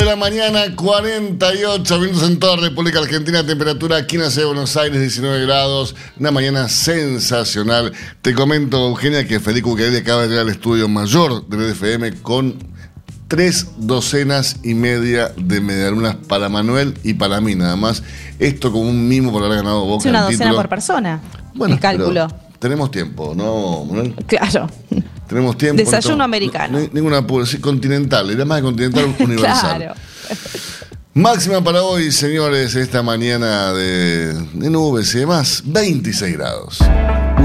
Speaker 1: De la mañana, 48 minutos en toda República Argentina. Temperatura aquí en la ciudad de Buenos Aires, 19 grados. Una mañana sensacional. Te comento, Eugenia, que Federico Bucarelli acaba de llegar al estudio mayor del EDFM con tres docenas y media de medialunas para Manuel y para mí, nada más. Esto como un mimo por haber ganado Boca.
Speaker 2: Es una
Speaker 1: el
Speaker 2: docena
Speaker 1: título.
Speaker 2: por persona.
Speaker 1: Bueno,
Speaker 2: el cálculo.
Speaker 1: pero Tenemos tiempo, ¿no, Manuel?
Speaker 2: Claro.
Speaker 1: Tenemos tiempo.
Speaker 2: Desayuno
Speaker 1: no-
Speaker 2: americano.
Speaker 1: no- ninguna apuro, sí, continental, era más de continental universal.
Speaker 2: Claro.
Speaker 1: Máxima para hoy, señores, esta mañana de, de nubes y demás, 26 grados.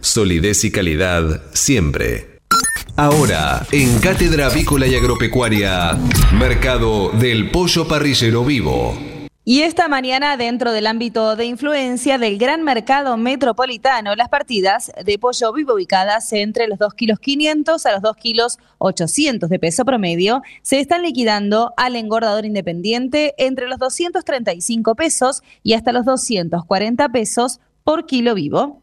Speaker 4: Solidez y calidad siempre. Ahora, en Cátedra Avícola y Agropecuaria, Mercado del Pollo Parrillero Vivo.
Speaker 2: Y esta mañana, dentro del ámbito de influencia del gran mercado metropolitano, las partidas de pollo vivo ubicadas entre los 2 kilos 500 a los 2 kilos 800 de peso promedio se están liquidando al engordador independiente entre los 235 pesos y hasta los 240 pesos por kilo vivo.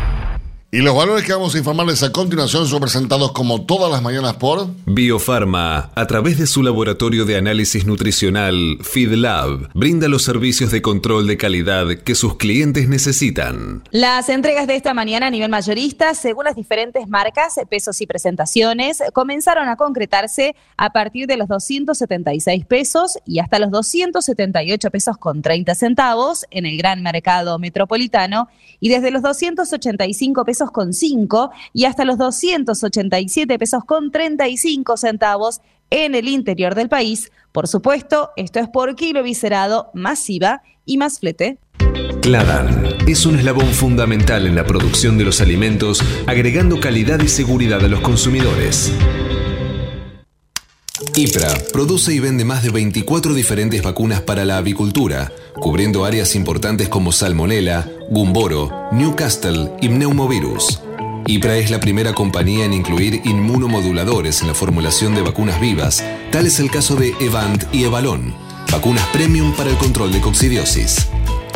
Speaker 1: Y los valores que vamos a informarles a continuación son presentados como todas las mañanas por
Speaker 4: Biofarma, a través de su laboratorio de análisis nutricional FeedLab, brinda los servicios de control de calidad que sus clientes necesitan.
Speaker 2: Las entregas de esta mañana a nivel mayorista, según las diferentes marcas, pesos y presentaciones, comenzaron a concretarse a partir de los 276 pesos y hasta los 278 pesos con 30 centavos en el gran mercado metropolitano y desde los 285 pesos con 5 y hasta los 287 pesos con 35 centavos en el interior del país. Por supuesto, esto es por kilo viscerado, masiva y más flete.
Speaker 4: Cladan es un eslabón fundamental en la producción de los alimentos, agregando calidad y seguridad a los consumidores. IPRA produce y vende más de 24 diferentes vacunas para la avicultura, cubriendo áreas importantes como Salmonella, Gumboro, Newcastle y Pneumovirus. IPRA es la primera compañía en incluir inmunomoduladores en la formulación de vacunas vivas, tal es el caso de Evant y Evalon, vacunas premium para el control de coccidiosis.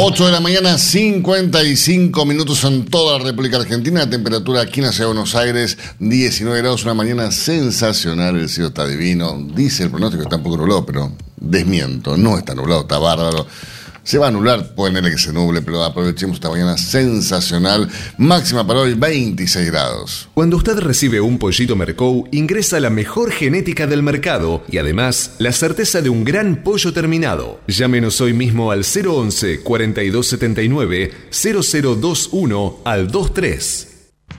Speaker 1: 8 de la mañana, 55 minutos en toda la República Argentina. Temperatura aquí en la ciudad de Buenos Aires, 19 grados, una mañana sensacional. El cielo está divino. Dice el pronóstico está un poco nublado, pero desmiento. No está nublado, está bárbaro. Se va a anular, pueden que se nuble, pero aprovechemos esta mañana sensacional. Máxima para hoy, 26 grados.
Speaker 4: Cuando usted recibe un pollito Mercou, ingresa la mejor genética del mercado y además la certeza de un gran pollo terminado. Llámenos hoy mismo al 011 4279 0021 al 23.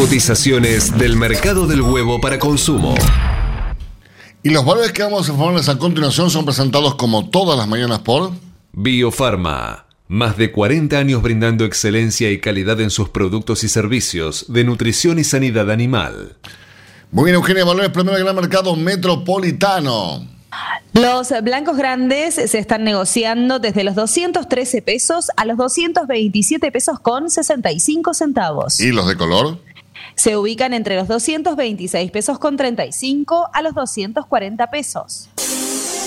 Speaker 4: Cotizaciones del mercado del huevo para consumo.
Speaker 1: Y los valores que vamos a informarles a continuación son presentados como todas las mañanas por
Speaker 4: Biofarma. Más de 40 años brindando excelencia y calidad en sus productos y servicios de nutrición y sanidad animal.
Speaker 1: Muy bien, Eugenia, valores primero del gran mercado metropolitano.
Speaker 2: Los blancos grandes se están negociando desde los 213 pesos a los 227 pesos con 65 centavos.
Speaker 1: ¿Y los de color?
Speaker 2: Se ubican entre los 226 pesos con 35 a los 240 pesos.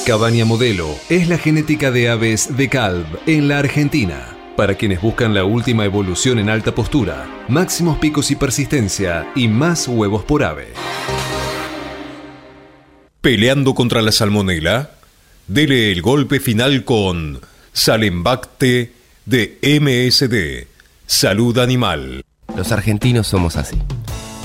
Speaker 4: Cabaña Modelo es la genética de aves de Calv en la Argentina. Para quienes buscan la última evolución en alta postura, máximos picos y persistencia y más huevos por ave.
Speaker 8: Peleando contra la salmonela, dele el golpe final con Salembacte de MSD, Salud Animal.
Speaker 9: Los argentinos somos así.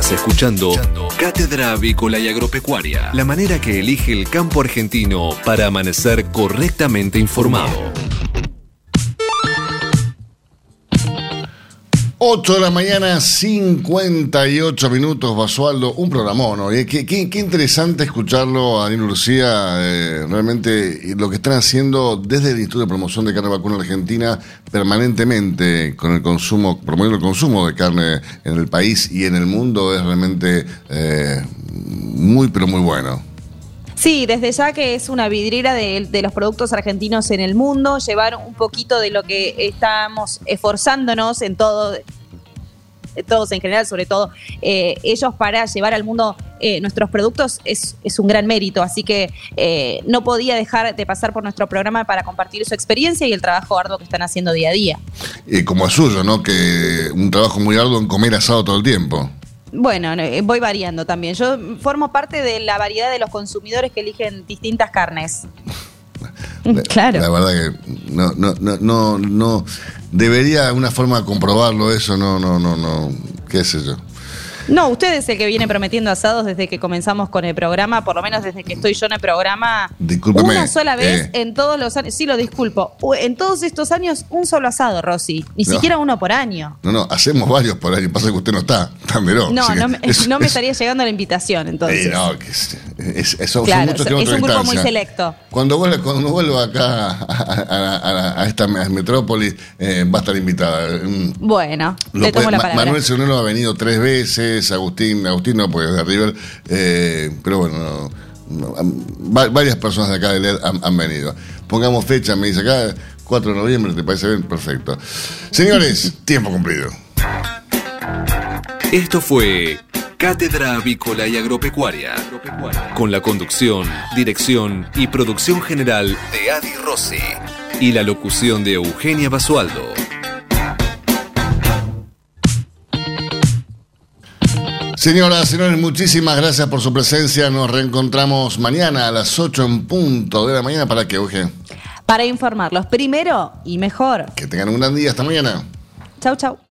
Speaker 4: Escuchando Cátedra Avícola y Agropecuaria, la manera que elige el campo argentino para amanecer correctamente informado.
Speaker 1: 8 de la mañana, 58 minutos, Basualdo, un programón, ¿no? Y Qué, qué- qué interesante escucharlo a Daniel Lucía, eh, realmente lo que están haciendo desde el Instituto de Promoción de Carne Vacuna Argentina permanentemente con el consumo, promoviendo el consumo de carne en el país y en el mundo es realmente eh, muy, pero muy bueno.
Speaker 2: Sí, desde ya que es una vidriera de, los productos argentinos en el mundo, llevar un poquito de lo que estamos esforzándonos en todo, todos en general, sobre todo eh, ellos para llevar al mundo eh, nuestros productos es, es un gran mérito. Así que eh, no podía dejar de pasar por nuestro programa para compartir su experiencia y el trabajo arduo que están haciendo día a día.
Speaker 1: Y como es suyo, ¿no? Que un trabajo muy arduo en comer asado todo el tiempo.
Speaker 2: Bueno, eh, voy variando también. Yo formo parte de la variedad de los consumidores que eligen distintas carnes. Claro.
Speaker 1: La verdad que no, no, no, no, no debería una forma de comprobarlo eso, no, no, no, no, qué sé yo.
Speaker 2: No, usted es el que viene prometiendo asados desde que comenzamos con el programa, por lo menos desde que estoy yo en el programa.
Speaker 1: Discúlpeme,
Speaker 2: Una sola vez
Speaker 1: eh.
Speaker 2: en todos los años. Sí, lo disculpo. En todos estos años, un solo asado, Rosy. Ni
Speaker 1: No.
Speaker 2: siquiera uno por año.
Speaker 1: No, no, hacemos varios por año, pasa que usted no está, tan veloz.
Speaker 2: No, no me,
Speaker 1: es-
Speaker 2: no me
Speaker 1: es-
Speaker 2: estaría llegando la invitación, entonces.
Speaker 1: eh, no, que es, son,
Speaker 2: claro, es un grupo muy selecto.
Speaker 1: Cuando vuelva, cuando vuelva acá a, a- a- a esta metrópolis, eh, va a estar invitada.
Speaker 2: Bueno, le tomo la palabra.
Speaker 1: Manuel Cerunelo ha venido tres veces, Agustín, Agustín no, pues de River, eh, pero bueno, no, no, varias personas de acá de LED han, han venido. Pongamos fecha, me dice acá, 4 de noviembre, ¿te parece bien? Perfecto. Señores, tiempo cumplido.
Speaker 4: Esto fue Cátedra Avícola y Agropecuaria, con la conducción, dirección y producción general de Adi Rossi y la locución de Eugenia Basualdo.
Speaker 1: Señoras, señores, muchísimas gracias por su presencia. Nos reencontramos mañana a las 8 en punto de la mañana para que, Euge,
Speaker 2: Para informarlos primero y mejor.
Speaker 1: que tengan un gran día. Hasta mañana.
Speaker 2: Chau, chau.